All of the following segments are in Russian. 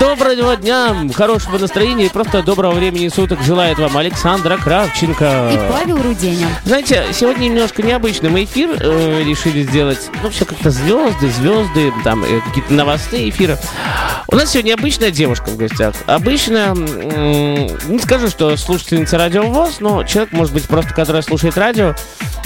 Доброго дня, хорошего настроения и просто доброго времени суток желает вам Александра Кравченко. И Павел Руденя. Знаете, сегодня немножко необычный мы эфир э, решили сделать. Ну, все как-то звезды, звезды, там э, какие-то новостные эфиры. У нас сегодня обычная девушка в гостях. Обычно, м, не скажу, что слушательница радио ВОЗ, но человек, может быть, просто который слушает радио.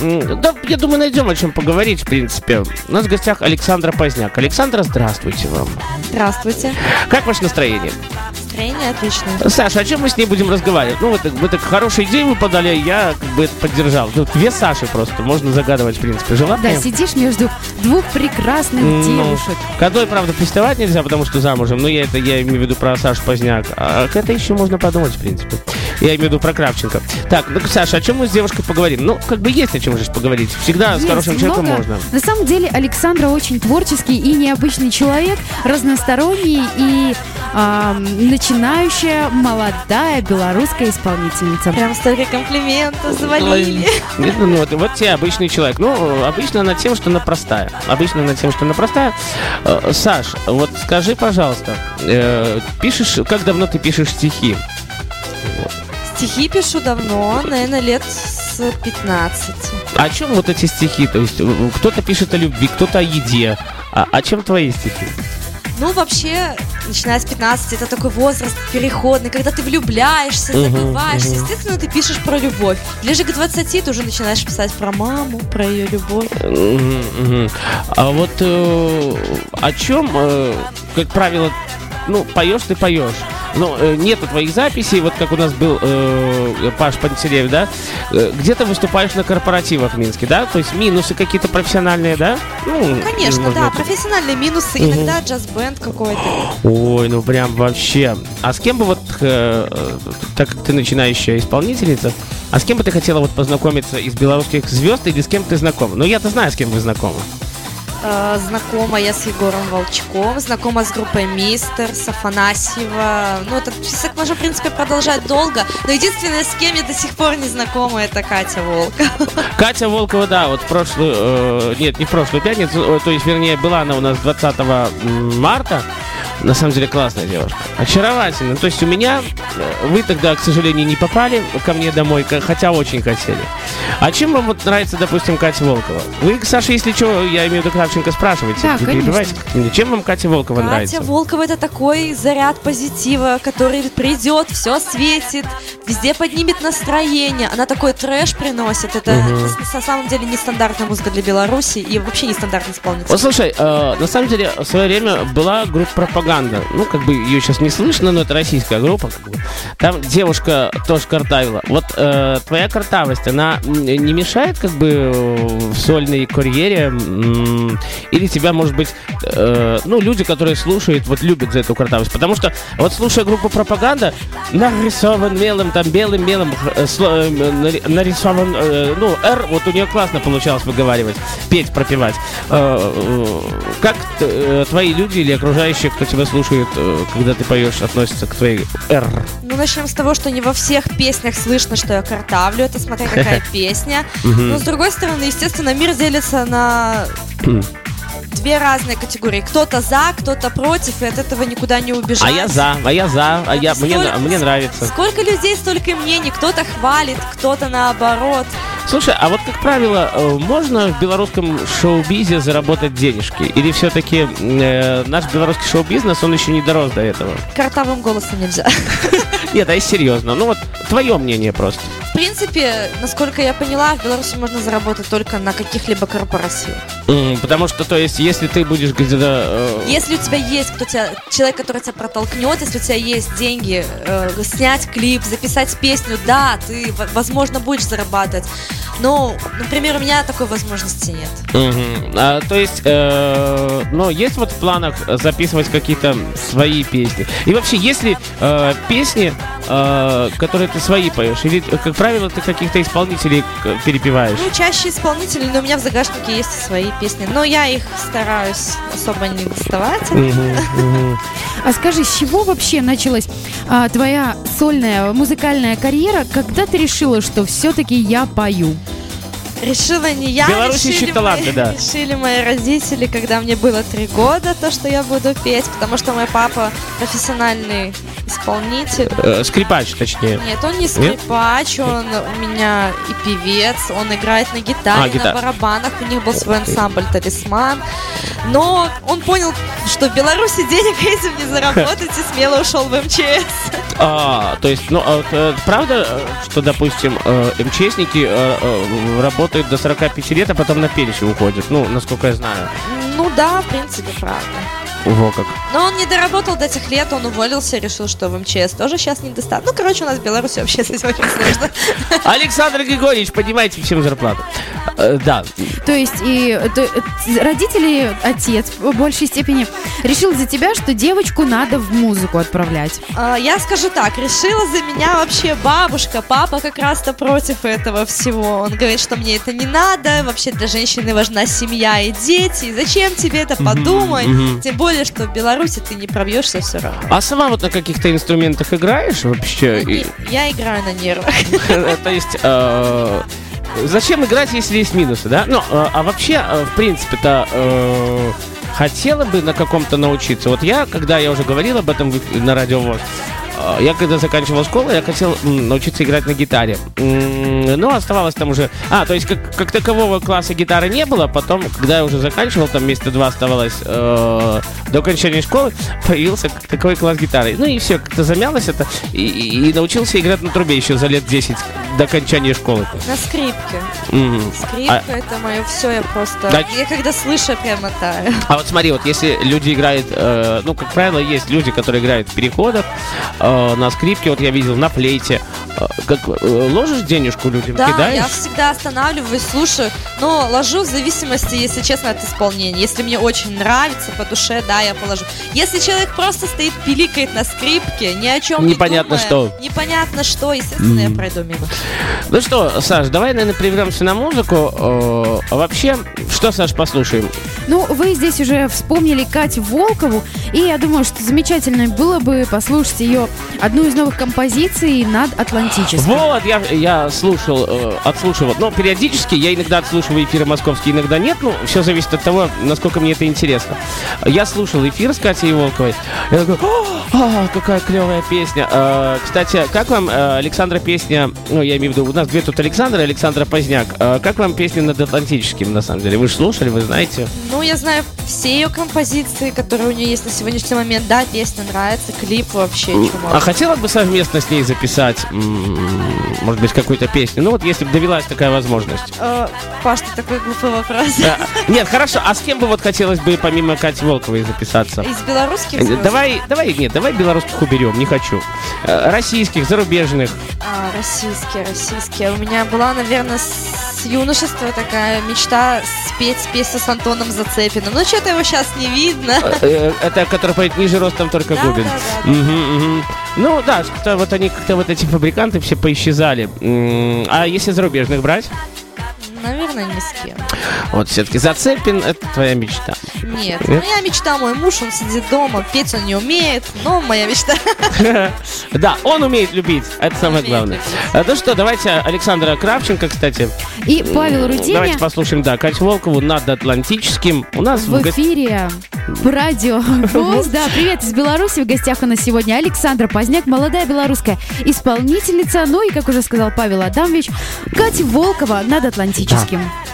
М, Да, я думаю, найдем о чем поговорить, в принципе. У нас в гостях Александра Поздняк. Александра, здравствуйте вам. Здравствуйте. Как ваше настроение? Настроение отличное. Саша, о чем мы с ней будем разговаривать? Ну, вы так, вы так хорошую идею вы подали, я как бы это поддержал. Тут две Саши просто, можно загадывать, в принципе, Да, желание. сидишь между двух прекрасных Ну, девушек. К одной, правда, приставать нельзя, потому что замужем. Но я это я имею в виду про Сашу Поздняк. А к этой еще можно подумать, в принципе. Я имею в виду про Кравченко. Так, ну, Саша, о чем мы с девушкой поговорим? Ну, как бы есть о чем же поговорить. Всегда с Есть хорошим человеком много. можно. На самом деле Александра очень творческий и необычный человек, разносторонний и ам, начинающая молодая белорусская исполнительница. Прям столько комплиментов завалили. Нет, ну, вот, вот тебе обычный человек. Ну, обычно она тем, что она простая. Обычно она тем, что она простая. Э, Саш, вот скажи, пожалуйста, э, пишешь, как давно ты пишешь стихи? Стихи пишу давно, наверное, лет с 15. О чем вот эти стихи? То есть кто-то пишет о любви, кто-то о еде. А о чем твои стихи? Ну, вообще, начиная с 15, это такой возраст переходный, когда ты влюбляешься, забываешься. мгм. Естественно, ты пишешь про любовь. Ближе к 20 ты уже начинаешь писать про маму, про ее любовь. Мгм. А вот э, о чем, э, как правило, ну, поешь ты поешь. Но э, нету твоих записей, вот как у нас был э, Паш Пантелеев, да? Э, где ты выступаешь на корпоративах в Минске, да? То есть минусы какие-то профессиональные, да? Ну, Конечно, может да, быть. профессиональные минусы, Мгм. иногда джаз-бенд какой-то. Ой, ну прям вообще. А с кем бы вот, э, так как ты начинающая исполнительница, а с кем бы ты хотела вот познакомиться из белорусских звезд или с кем ты знакома? Ну я-то знаю, с кем вы знакомы. Э, Знакома я с Егором Волчком, знакома с группой Мистер, с Афанасьева. Ну, этот список можно, в принципе, продолжать долго. Но единственное, с кем я до сих пор не знакома, это Катя Волк. Катя Волкова, да, вот в прошлую, э, нет, не в прошлую пятницу, э, то есть, вернее, была она у нас 20 марта. На самом деле классная девушка. Очаровательная. То есть у меня, э, вы тогда, к сожалению, не попали ко мне домой, хотя очень хотели. А чем вам вот нравится, допустим, Катя Волкова? Вы, Саша, если что, я имею в виду Кравченко, спрашивайте. Да, Не конечно. Чем вам Катя Волкова нравится? Катя Волкова это такой заряд позитива, который придет, все светит, везде поднимет настроение. Она такой трэш приносит. Это на, на самом деле нестандартная музыка для Беларуси и вообще нестандартный исполнитель. Вот слушай, э, на самом деле в свое время была группа пропаганда. Ну, как бы ее сейчас не слышно, но это российская группа. как бы. Там девушка тоже картавила. Вот э, твоя картавость, она не мешает как бы в сольной карьере? Или тебя, может быть, э, ну, люди, которые слушают, вот любят за эту картавость? Потому что вот слушая группу пропаганда, нарисован мелом, там белым мелом, э, э, нари- нарисован, э, ну, R, вот у нее классно получалось выговаривать, петь, пропевать. Э, э, Как э, твои люди или окружающие, кто тебя слушает, э, когда ты поешь, относятся к твоей R? Ну, начнем с того, что не во всех песнях слышно, что я картавлю. Это смотря какая песня. Но с другой стороны, естественно, мир делится на две разные категории. Кто-то за, кто-то против, и от этого никуда не убежать. А я за, а я за, а я, мне, мне нравится. Сколько людей, столько и мнений. Кто-то хвалит, кто-то наоборот. Слушай, а вот как правило, э, можно в белорусском шоу-бизе заработать денежки? Или все-таки наш белорусский шоу-бизнес, он еще не дорос до этого? Картавым голосом нельзя. Нет, а если серьезно, ну вот твое мнение просто. В принципе, насколько я поняла, в Беларуси можно заработать только на каких-либо корпоративах. М, Потому что, то есть, если ты будешь где-то... э, Если у тебя есть кто тебя, человек, который тебя протолкнет, если у тебя есть деньги э, снять клип, записать песню, да, ты, возможно, будешь зарабатывать. Но, например, у меня такой возможности нет. Мгм. А, то есть, э, ну, есть вот в планах записывать какие-то свои песни? И вообще, есть ли э, песни, э, которые ты свои поешь? Или, как правило, ты каких-то исполнителей перепеваешь? Ну, чаще исполнители, но у меня в загашнике есть свои песни. Но я их стараюсь особо не доставать. А скажи, с чего вообще началась а, твоя сольная музыкальная карьера? Когда ты решила, что все-таки я пою? Решила не я, Беларусь решили, таланты, мои, да. решили мои родители, когда мне было три года, то, что я буду петь, потому что мой папа профессиональный исполнитель. Э, скрипач, точнее. Нет, он не скрипач, он у меня и певец, он играет на гитаре, А, гитара. на барабанах, у них был свой ансамбль «Талисман». Но он понял, что в Беларуси денег этим не заработать и смело ушел в МЧС. А, то есть, ну, а, э, правда, э, что, допустим, э, МЧСники работают до 45 лет, а потом на пенсию уходят? Ну, насколько я знаю. Ну да, в принципе, правда. Во как. Но он не доработал до тех лет, он уволился, решил, что в МЧС тоже сейчас недостаточно. Ну, короче, у нас в Беларуси вообще с этим очень сложно. Александр Григорьевич, поднимайте всем зарплату. Э, да. То есть и то, э, родители, отец в большей степени решил за тебя, что девочку надо в музыку отправлять. А, Я скажу так, решила за меня вообще бабушка. Папа как раз-то против этого всего. Он говорит, что мне это не надо, вообще для женщины важна семья и дети. И Зачем тебе это, подумай. мгм. Тем более, что в Беларуси ты не пробьешься все равно. А сама вот на каких-то инструментах играешь вообще? И- Я играю на нервах. То есть, э, зачем играть, если есть минусы, да? Ну, э, а вообще, э, в принципе-то, э, хотела бы на каком-то научиться. Вот я, когда я уже говорил об этом на радио ВОЗ, э, я когда заканчивал школу, я хотел научиться играть на гитаре. М, Но оставалось там уже... А, то есть как, как такового класса гитары не было. Потом, когда я уже заканчивал, там месяца два оставалось э, до окончания школы, появился как таковой класс гитары. Ну и все, как-то замялось это. И, и- и научился играть на трубе еще за лет 10 до окончания школы. На скрипке. Мгм. Скрипка А, это мое все, я просто... Да. Я когда слышу, прямо таю. а вот смотри, вот если люди играют, э, ну, как правило, есть люди, которые играют в переходах, э, на скрипке, вот я видел, на флейте. Э, как э, ложишь денежку людям, Да, кидаешь? я всегда останавливаюсь, слушаю, но ложу в зависимости, если честно, от исполнения. Если мне очень нравится по душе, да, я положу. Если человек просто стоит, пиликает на скрипке, ни о чем Непонятно не думая, что. непонятно что, естественно, я пройду мимо. Ну что, Саш, давай, наверное, прервемся на музыку. А вообще, что, Саш, послушаем? Ну, вы здесь уже вспомнили Катю Волкову, и я думаю, что замечательно было бы послушать ее одну из новых композиций над Атлантическим. Вот, я, я слушал, э, отслушивал. Но периодически я иногда отслушиваю эфиры московские, иногда нет. Ну, все зависит от того, насколько мне это интересно. Я слушал эфир с Катей Волковой. Я такой, «О, а, какая клевая песня. Э, кстати, как вам э, Александра песня, ну, я имею в виду, у нас две тут Александра и Александра Поздняк. Э, как вам песня над Атлантическим, на самом деле? Вы же слушали, вы знаете? Ну, я знаю все ее композиции, которые у нее есть на сегодняшний момент. Да, песня нравится, клип вообще чума. А хотела бы совместно с ней записать, может быть, какую-то песню? Ну, вот если бы довелась такая возможность. Э, Паш, ты такой глупый вопрос. Нет, хорошо. А с кем бы вот хотелось бы помимо Кати Волковой записаться? Из белорусских Э? Давай, давай, нет, давай белорусских уберем, не хочу. Э, Российских, зарубежных. А, российские, российские. У меня была, наверное, с юношества такая мечта спеть песню с Антоном Зацепиным. Ну, что-то его сейчас не видно. Э, Это, который поет ниже ростом только Да, Губин. да, да. Ну да, вот они как-то вот эти фабриканты все поисчезали. А если зарубежных брать? Наверное, ни с кем. Вот все-таки Зацепин это твоя мечта. Нет. Нет? Моя мечта, мой муж, он сидит дома, петь он не умеет, но моя мечта. Да, он умеет любить, это самое главное. А, Ну что, давайте Александра Кравченко, кстати. И Павел Давайте Руденя послушаем, да, Катю Волкову над Атлантическим. У нас в эфире в радио ВОЗ. Да, привет из Беларуси. В гостях у нас сегодня Александра Поздняк, молодая белорусская исполнительница. Ну и, как уже сказал Павел Адамович, Катя Волкова над Атлантическим. Я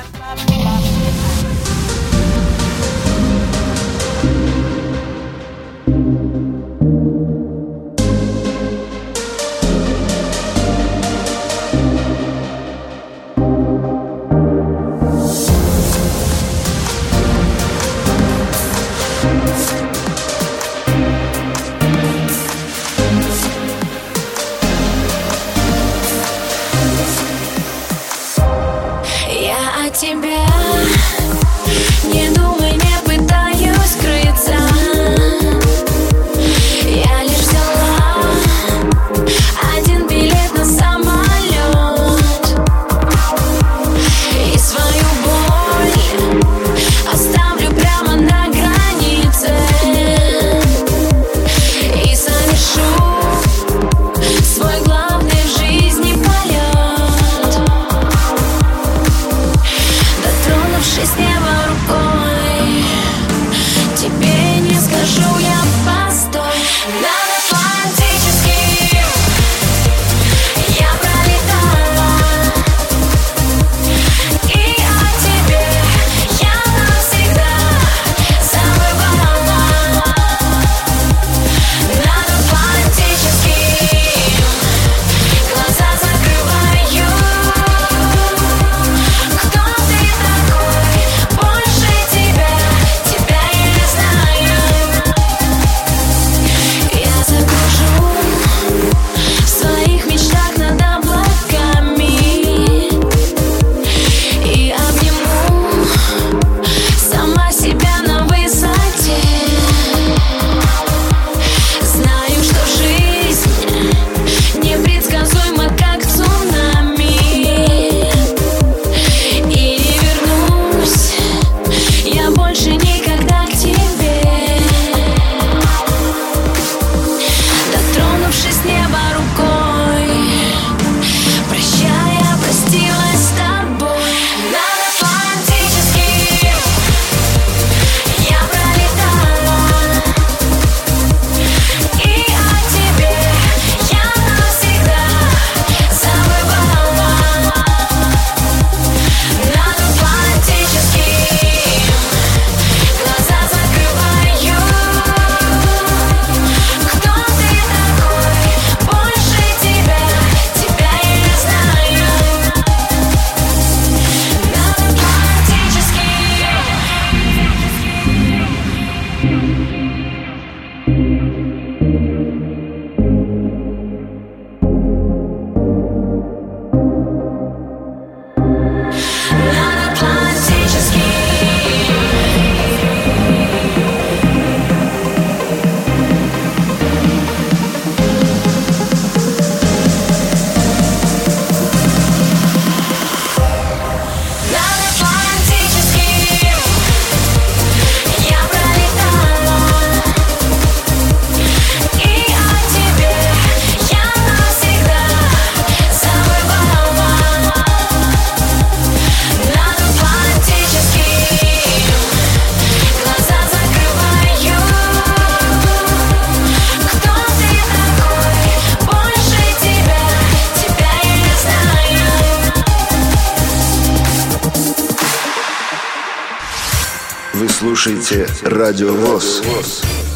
слушаете Радио ВОЗ.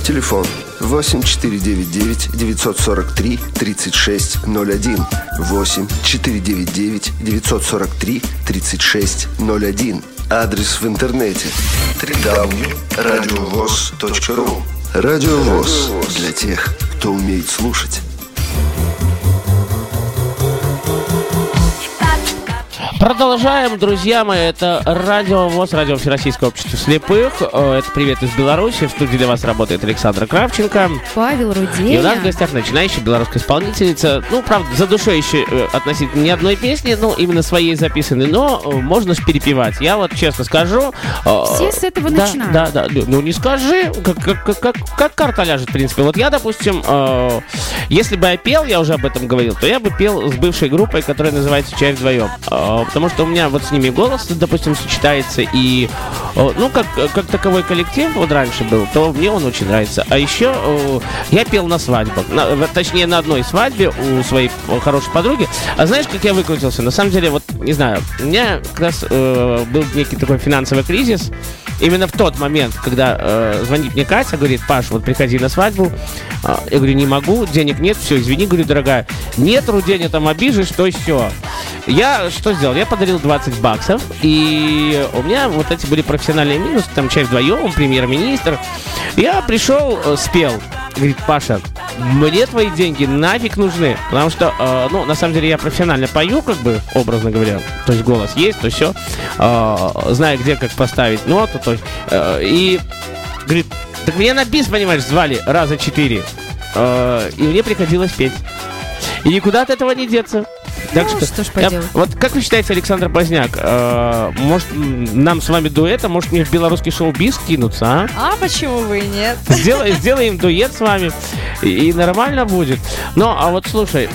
Телефон 8499 943 3601 8 499 943 3601 Адрес в интернете www.radiovoz.ru Радио ВОЗ для тех, кто умеет слушать. Продолжаем, друзья мои. Это Радио ВОЗ, Радио Всероссийского общества слепых. Это привет из Беларуси. В студии для вас работает Александра Кравченко. Павел И у нас в гостях начинающая белорусская исполнительница. Ну, правда, за душой еще э, относительно ни одной песни, ну, именно своей записанной, но э, можно ж перепевать. Я вот честно скажу... э, Все с этого да, начинают. Да, да, ну, ну не скажи, как, как, как, как, карта ляжет, в принципе. Вот я, допустим, если бы я пел, я уже об этом говорил, то я бы пел с бывшей группой, которая называется «Чай вдвоем». Потому что у меня вот с ними голос, допустим, сочетается, и, э, ну, как, как таковой коллектив вот раньше был, то мне он очень нравится. А еще э, я пел на свадьбах, на- точнее, на одной свадьбе у своей хорошей подруги. А знаешь, как я выкрутился? На самом деле, вот, не знаю, у меня как раз э, был некий такой финансовый кризис, именно в тот момент, когда э, звонит мне Катя, говорит, Паш, вот приходи на свадьбу. А, я говорю, не могу, денег нет, все, извини, говорю, дорогая. Нет, Рудень, я там обижешь, то все. Я что сделал? Я подарил 20 баксов, и у меня вот эти были профессиональные минусы, там часть вдвоем, премьер-министр. Я пришел, э, спел. Говорит, Паша, мне твои деньги нафиг нужны, потому что, э, ну, на самом деле я профессионально пою, как бы, образно говоря, то есть голос есть, то все, знаю, где как поставить ноту, то есть, э, и говорит, так меня на бис, понимаешь, звали раза четыре, э, и мне приходилось петь. И никуда от этого не деться. Так Ну, что ж я- вот как вы считаете, Александр Поздняк, э, может нам с вами дуэта, может мне в белорусский шоу-биз кинуться, а? А почему бы и нет? Сделай, сделаем дуэт с вами, и, и нормально будет. Ну, а вот слушай,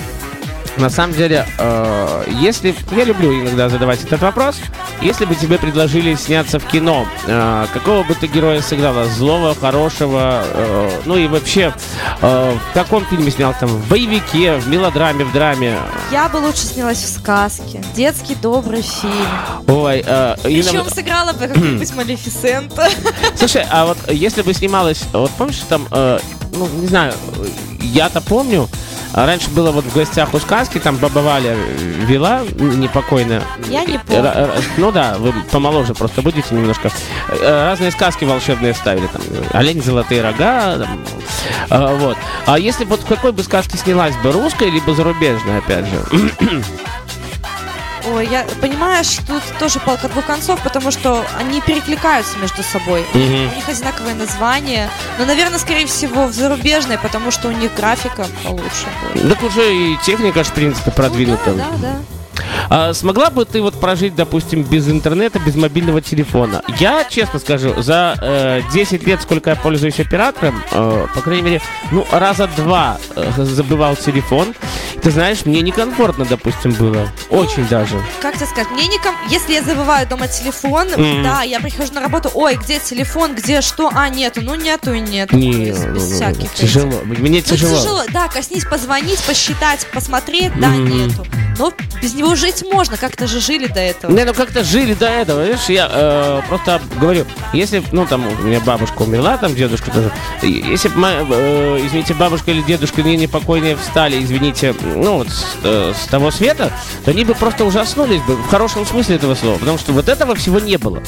на самом деле, э, если... Я люблю иногда задавать этот вопрос. Если бы тебе предложили сняться в кино, э, какого бы ты героя сыграла? Злого, хорошего? э, ну и вообще, э, в каком фильме снял там? В боевике, в мелодраме, в драме? Я бы лучше снялась в сказке. Детский добрый фильм. Ой, э, Ирина, Причем сыграла бы какую-нибудь Малефисента. Слушай, а вот если бы снималась, вот помнишь, там, э, ну, не знаю, я-то помню, а раньше было вот в гостях у сказки, там баба Валя вела н- непокойно. Я не помню. Ну да, вы помоложе просто будете немножко. Э, Разные сказки волшебные ставили, там, олень, золотые рога, там, э, вот. А если вот в какой бы сказке снялась бы, русская либо зарубежная, опять же? Ой, я понимаешь, тут тоже палка двух концов, потому что они перекликаются между собой. Мгм. У них одинаковое название. Но, наверное, скорее всего, в зарубежной, потому что у них графика получше будет. Так уже и техника в принципе, продвинута. Ну, да, да, да. А смогла бы ты вот прожить, допустим, без интернета, без мобильного телефона? Я, честно скажу, за э, 10 лет, сколько я пользуюсь оператором, э, по крайней мере, ну, раза два э, забывал телефон. Ты знаешь, мне некомфортно, допустим, было. Очень даже. Как тебе сказать, мне ником... Если я забываю дома телефон, Мгм. да, я прихожу на работу, ой, где телефон, где что, а, нету, ну нету и нету. Не, То есть ну, без ну, всяких тяжело. этих. Мне Ну, тяжело. тяжело, да, коснись, позвонить, посчитать, посмотреть, да, Мгм. нету. Но без него жить можно, как-то же жили до этого. Не, ну как-то жили до этого, видишь, я э, просто говорю, если, ну там у меня бабушка умерла, там дедушка тоже, если бы, извините, бабушка или дедушка не непокойные встали, извините, ну вот с, э, с того света, то они бы просто ужаснулись бы, в хорошем смысле этого слова, потому что вот этого всего не было.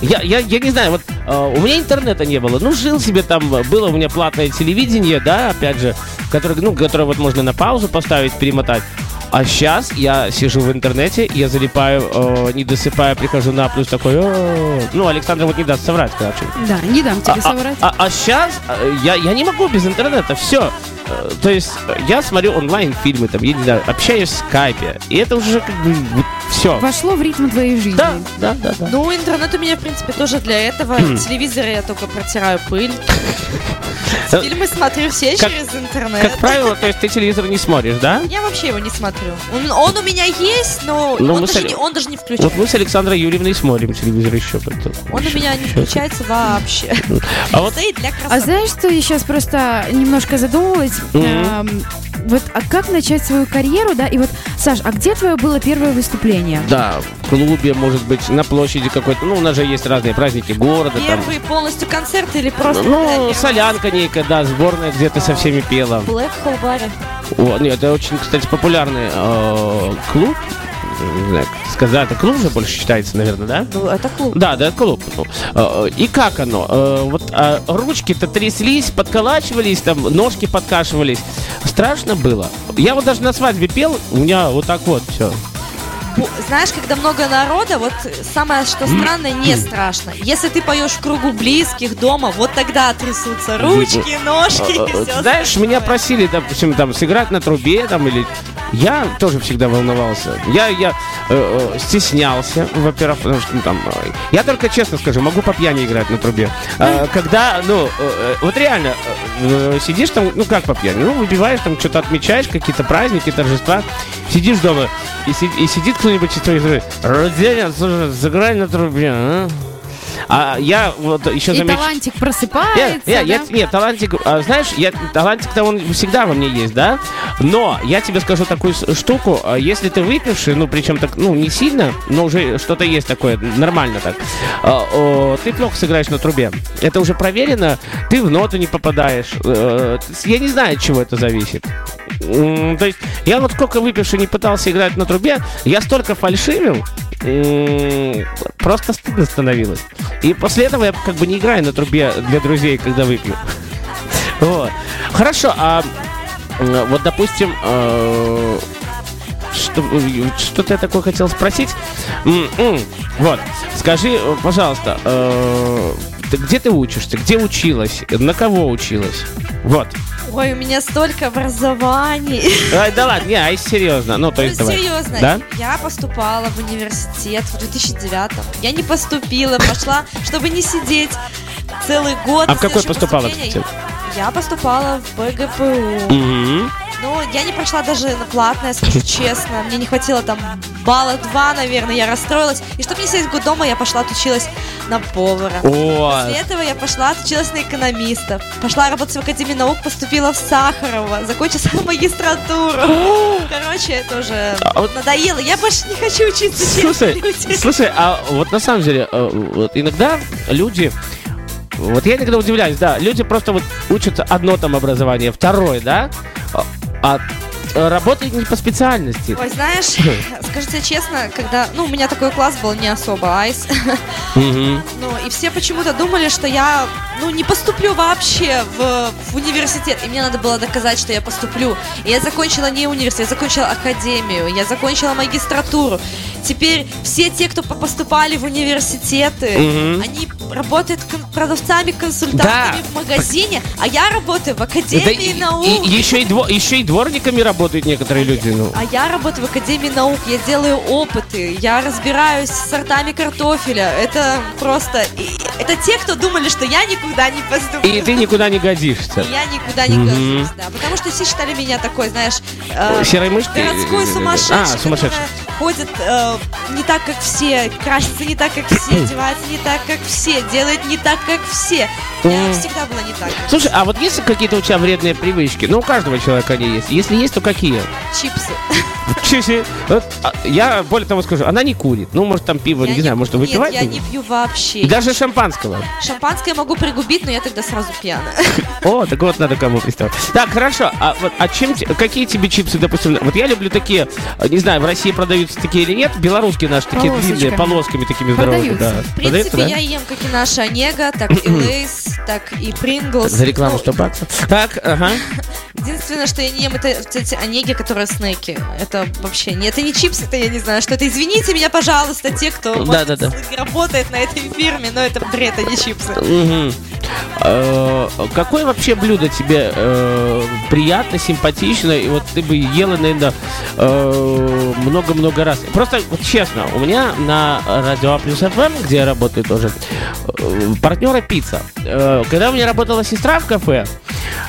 Я, я, я не знаю, вот э, у меня интернета не было, ну жил себе там, э, было у меня платное телевидение, да, опять же, которое, ну, которое вот можно на паузу поставить, перемотать. А сейчас я сижу в интернете, я залипаю, э, не досыпая, прихожу на плюс такой, ну, Александр вот не даст соврать, короче. Да, не дам тебе А, соврать. а, сейчас я, я не могу без интернета, все. То есть э, я смотрю онлайн фильмы, там, я не знаю, общаюсь в скайпе, и это уже как бы все. Вошло в ритм твоей жизни. Да, да, да, да. Ну, интернет у меня, в принципе, тоже для этого. Хм. Телевизор я только протираю пыль. Э, Фильмы смотрю все как- через интернет. Как правило, то есть ты телевизор не смотришь, да? Я вообще его не смотрю. Он, он у меня есть, но Ну, он, даже с- не, он даже не включен. Вот мы с Александрой Юрьевной смотрим телевизор еще. поэтому- Он у меня не включается вообще. А вот Стоит для А красоты. знаешь, что я сейчас просто немножко задумалась? эм, вот, а как начать свою карьеру, да? И вот, Саш, а где твое было первое выступление? Да, в клубе, может быть, на площади какой-то. Ну, у нас же есть разные праздники города. Там. Первый полностью концерт или просто... Ну, солянка некая, да, сборная, где ты со всеми пела. Black Hole Bar. О, нет, это очень, кстати, популярный э, клуб. Не знаю, сказать, это клуб же больше считается, наверное, да? Ну, это клуб. Да, да, клуб. Ну, э, И как оно? Э, Вот э, ручки-то тряслись, подколачивались, там ножки подкашивались. Страшно было. Я вот даже на свадьбе пел, у меня вот так вот все. Знаешь, когда много народа, вот самое, что странное, не страшно. Если ты поешь в кругу близких дома, вот тогда трясутся ручки, ножки и все Э, Знаешь, меня просили, допустим, там сыграть на трубе, там или я тоже всегда волновался. Я, я э, э, стеснялся, во-первых, потому что ну, там. э, я только честно скажу, могу по пьяни играть на трубе. Э, когда, ну, э, э, вот реально э, сидишь там, ну как по пьяни, ну выпиваешь там, что-то отмечаешь, какие-то праздники, торжества, сидишь дома и, си- и сидит кто-нибудь из твоих друзей, Роденя, слушай, сыграй на трубе, а? А я вот еще И замечу. талантик просыпается, Нет, я- я- да? нет, талантик, а, знаешь, я, талантик-то он всегда во мне есть, да? Но я тебе скажу такую штуку, а, если ты выпивший, ну, причем так, ну, не сильно, но уже что-то есть такое, нормально так, а, о, ты плохо сыграешь на трубе. Это уже проверено, ты в ноту не попадаешь. э, я не знаю, от чего это зависит. То есть, я вот сколько выпивший не пытался играть на трубе, я столько фальшивил, просто стыдно становилось. И после этого я как бы не играю на трубе для друзей, когда выпью. Вот. Хорошо, а вот, допустим, э, что, что-то я такое хотел спросить. Вот, скажи, э, пожалуйста, э, ты где ты учишься? Где училась? На кого училась? Вот. Ой, у меня столько образований. Ай, да ладно, не, а если серьезно. Ну, то Ну, есть, давай. серьезно, Да? я поступала в университет в 2009 Я не поступила, пошла, чтобы не сидеть целый год. А в какой поступала, кстати? Я поступала в БГПУ. Мгм. Ну, я не прошла даже на платное, скажу честно. Мне не хватило там балла два, наверное, я расстроилась. И чтобы не сидеть год дома, я пошла отучилась на повара. О, После этого я пошла, отучилась на экономиста. Пошла работать в Академии наук, поступила в Сахарова, закончила магистратуру. Короче, это уже А вот- надоело. Я больше не хочу учиться, Слушай, слушай, а вот на самом деле, э, вот иногда люди, вот я иногда удивляюсь, да, люди просто вот учатся одно там образование, второе, да, а, а работают не по специальности. Ой, знаешь, тебе честно, когда, ну, у меня такой класс был не особо айс, ну, и все почему-то думали, что я, ну, не поступлю вообще в, в университет, и мне надо было доказать, что я поступлю. И я закончила не университет, я закончила академию, я закончила магистратуру. Теперь все те, кто по- поступали в университеты, Мгм. они работают кон- продавцами, консультантами Да. в магазине, а я работаю в Да академии и, наук. и- еще, и дво- еще и дворниками работают некоторые люди. Ну. А я работаю в Академии наук, я делаю опыты, я разбираюсь с сортами картофеля. Это просто... и- Это те, кто думали, что я никуда не поступлю. И ты никуда не годишься. И я никуда не Мгм. гожусь, да. Потому что все считали меня такой, знаешь... э, Серой мышкой? Городской сумасшедший, А, сумасшедший. которая ходит э, не так, как все, красится не так, как все, одевается не так, как все, делает не так, как все. Я всегда была не так. Слушай, а вот есть какие-то у тебя вредные привычки? Ну, у каждого человека они есть. Если есть, то какие? Чипсы. Вот, а, я более того скажу, она не курит. Ну, может, там пиво, Я не знаю, может, Нет, выпивать? я не пью вообще. И даже шампанского. Шампанское я могу пригубить, но я тогда сразу пьяная. О, так вот надо кому представить. Так, хорошо. А вот а чем какие тебе чипсы, допустим? Вот я люблю такие, э, не знаю, в России продаются такие или нет, белорусские наши такие Полосочками. длинные, полосками такими здоровыми. Продаются. Да. В принципе, Продаются, да? я ем как и наша Онега, так и Lay's, так и Pringles. За рекламу Ну, 100 баксов. Так, ага. Единственное, что я не ем, это эти Онеги, которые снеки. Это вообще не, это не чипсы, это я не знаю, что это. Извините меня, пожалуйста, те, кто может, Да-да-да. с- работает на этой фирме, но это бред, а не чипсы. Э, Какое вообще блюдо тебе э, приятно, симпатично, и вот ты бы ела, наверное, э, много-много раз? Просто, вот честно, у меня на радио А плюс FM, где я работаю тоже, э, партнера пицца. Когда у меня работала сестра в кафе,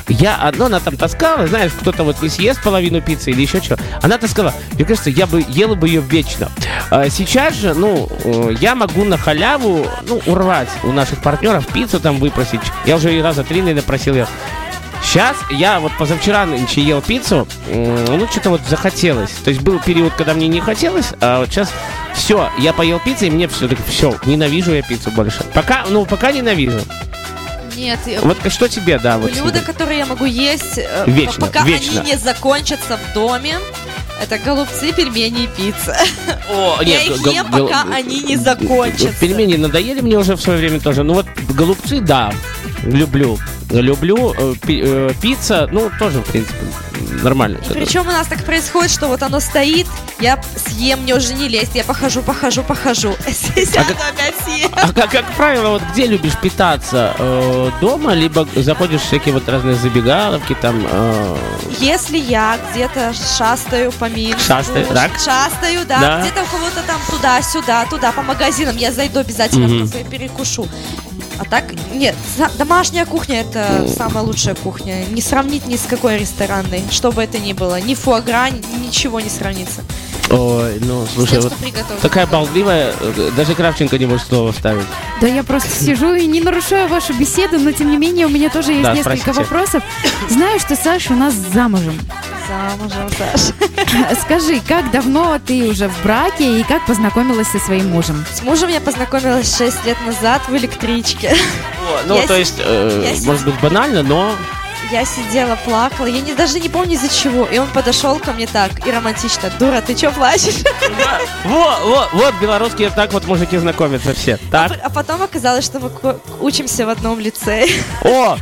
я одно, она там таскала, знаешь, кто-то вот не съест половину пиццы или еще что. Она таскала. Мне кажется, я бы ела бы ее вечно. А сейчас же, ну, э, я могу на халяву, ну, урвать у наших партнеров пиццу там выпросить. Я уже и раза три, наверное, просил ее. Сейчас я вот позавчера нынче ел пиццу, ну что-то вот захотелось. То есть был период, когда мне не хотелось, а вот сейчас все, я поел пиццу, и мне все, все, ненавижу я пиццу больше. Пока, ну пока ненавижу. Нет, я- Вот что тебе, да, вот. блюда, тебе? которые я могу есть, э, Вечно, пока вечно. они не закончатся в доме, это голубцы, пельмени и пицца. О, Я нет, их гол- ем, гол- пока они не закончатся. Пельмени надоели мне уже в свое время тоже. Ну вот голубцы, да, люблю. Люблю. Э, пи- э, Пицца, ну, тоже, в принципе, нормально. всё. Причем у нас так происходит, что вот оно стоит, я съем, мне уже не лезть, я похожу, похожу, похожу. Сяду как- опять А как, как правило, вот где любишь питаться? Э, дома, либо заходишь в всякие вот разные забегаловки, там... э, Если я где-то шастаю по Минску, Шастаю, так? шастаю, да, Да. где-то у кого-то там туда-сюда, туда, по магазинам, я зайду обязательно Мгм. в кафе перекушу. А так, нет, домашняя кухня это самая лучшая кухня. Не сравнить ни с какой ресторанной, что бы это ни было. Ни фуагра, ни- ничего не сравнится. Ой, ну, С слушай, вот такая болтливая, э, даже Кравченко не может слово вставить. Да я просто сижу и не нарушаю вашу беседу, но тем не менее у меня тоже есть Да, несколько спросите. вопросов. Знаю, что Саша у нас замужем. Замужем, Саша. Скажи, как давно ты уже в браке и как познакомилась со своим мужем? С мужем я познакомилась 6 лет назад в электричке. Ну, Я то си- есть, э, я может быть, банально, но... Я сидела, плакала, я не, даже не помню из-за чего. И он подошел ко мне так и романтично. Дура, ты что плачешь? Вот, вот, вот, белорусские так вот мужики знакомятся все. Так, А потом оказалось, что мы учимся в одном лицее. о,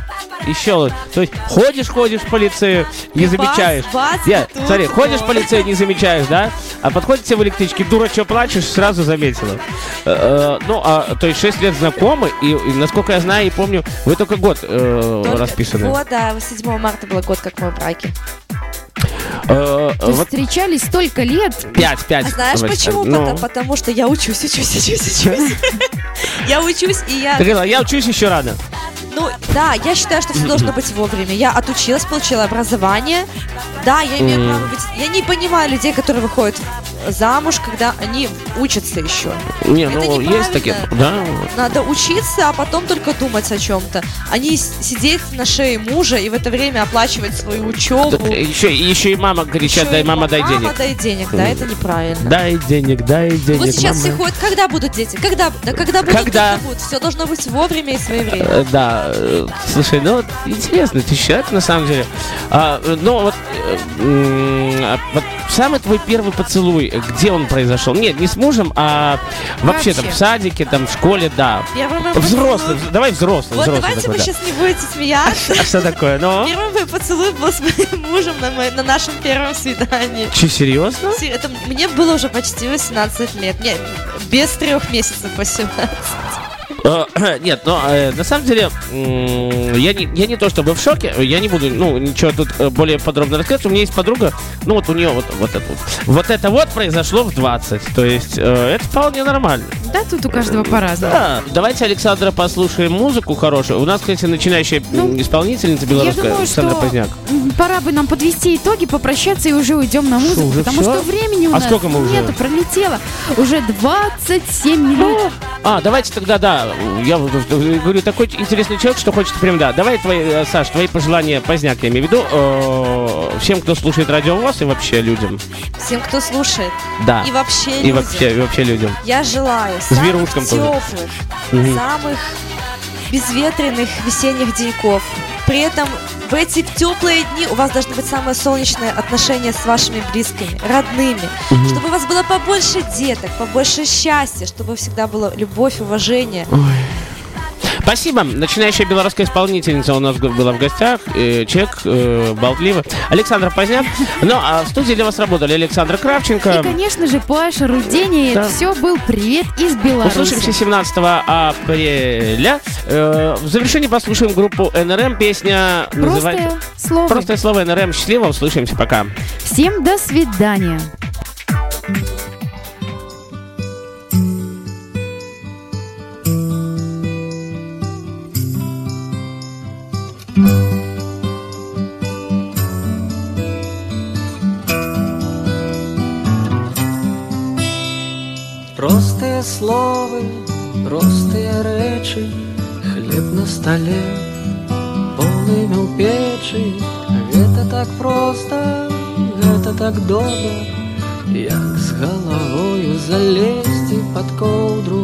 еще, то есть, ходишь, ходишь по лицею, не Бац, замечаешь. бац, Я, и тут смотри, ходишь по лицею, не замечаешь, да? А подходит тебе в электричке, дура, что плачешь, сразу заметила. Э, э, Ну, а, то есть 6 лет знакомы, и, и, насколько я знаю и помню, вы только год э, Только- расписаны. Вот, да, 7 марта было год, как мы в браке. Э, вот встречались столько лет. 5, 5. А знаешь почему? Потому, потому что я учусь, учусь, учусь, учусь. Я учусь, и я... Ты говорила, я учусь еще рано. Ну, да, я считаю, что все должно быть вовремя. Я отучилась, получила образование. Да, я имею право быть... Я не понимаю людей, которые выходят замуж, когда они учатся еще. Не, Это ну, есть такие, да. Надо учиться, а потом только думать о чем-то. С- сидеть на шее мужа и в это время оплачивать свою учебу. Так, еще, еще и мама кричат, дай, мама, дай денег. Мама, дай денег, да, это неправильно. Дай денег, дай денег. Вот сейчас все мама. ходят, когда будут дети? Когда? Да когда будут, Когда? когда будут. Все должно быть вовремя и своевременно. Э, Да, э, слушай, ну вот интересно, ты человек на самом деле. А, ну вот, э, а вот самый твой первый поцелуй, где он произошел? Нет, не с мужем, а вообще, там в садике, там в школе, да. Первый мой Взрослый, поцелуй- давай взрослый, Вот взрослый давайте такой, вы да. сейчас не будете смеяться. А что такое? Ну? Первый мой поцелуй был с моим мужем на, мо- на нашем первом свидании. Че, серьезно? Это мне было уже почти 18 лет. Нет, без трех месяцев 18. Э, Нет, но э, на самом деле я не, я не то чтобы в шоке, я не буду, ну, ничего тут э, более подробно рассказывать. У меня есть подруга, ну, вот у нее вот, вот это вот. Вот это вот произошло в 20, то есть э, это вполне нормально. Да, тут у каждого по-разному. Да, давайте Александра послушаем музыку хорошую. У нас, кстати, начинающая Ну, исполнительница Я белорусская думаю, Александра что Поздняк. пора бы нам подвести итоги, попрощаться и уже уйдем на музыку, уже потому всё? что времени у А нас сколько мы уже? нету, пролетело. Уже 27 минут. А, давайте тогда, да, я э, говорю, такой интересный человек, что хочет прям, да. Давай, твои, э, Саш, твои пожелания поздняк, я имею в виду, э, всем, кто слушает радио ВОЗ и вообще людям. Всем, кто слушает. Да. И вообще И людям. вообще, и вообще людям. Я желаю самых тоже. теплых, Мгм. самых безветренных весенних деньков. При этом в эти теплые дни у вас должны быть самые солнечные отношения с вашими близкими, родными. Чтобы у вас было побольше деток, побольше счастья, чтобы всегда была любовь, уважение. Спасибо. Начинающая белорусская исполнительница у нас была в гостях. э, человек э. Александр Поздняк. Ну, а в студии для вас работали Александр Кравченко. И, конечно же, Паша Рудени. Да. Все был привет из Беларуси. Услышимся 17 апреля. Э, в завершении послушаем группу НРМ. Песня называется... Простое слово. Простое слово НРМ. Счастливо. Услышимся. Пока. Всем до свидания. слови, простые речі, хліб на столі, Бог дымя ў печы Гэта так проста, гэта так добра Як з галавою залезці пад коўдру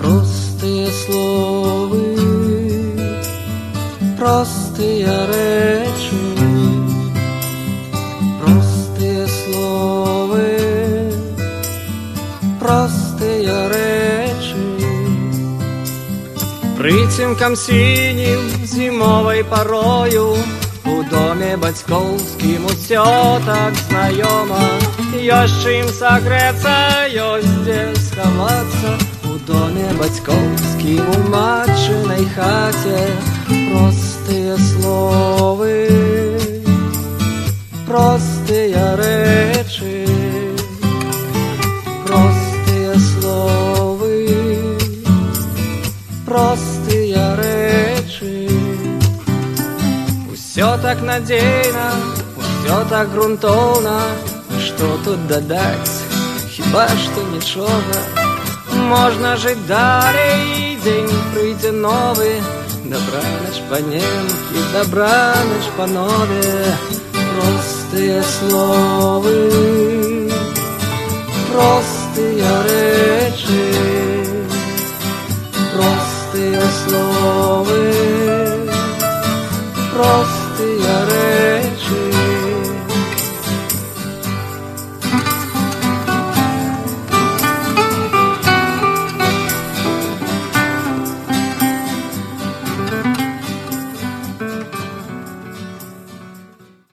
Простыя словы Простыя рэчы Прыцемкам сінім зімовай парою у доме бацькоўскім усё так знаёма ёсць чым сагрэцца ёсць дзе схавацца у доме бацькоўскім у матчынай хаце простыя словы простыя рэчы так надейно, все так грунтовно, что тут додать, Хиба что ничего? Можно жить далей, день пройти новый, Добраныч по-немки, добраныч по-нове, Простые словы, простые речи, Простые словы, простые the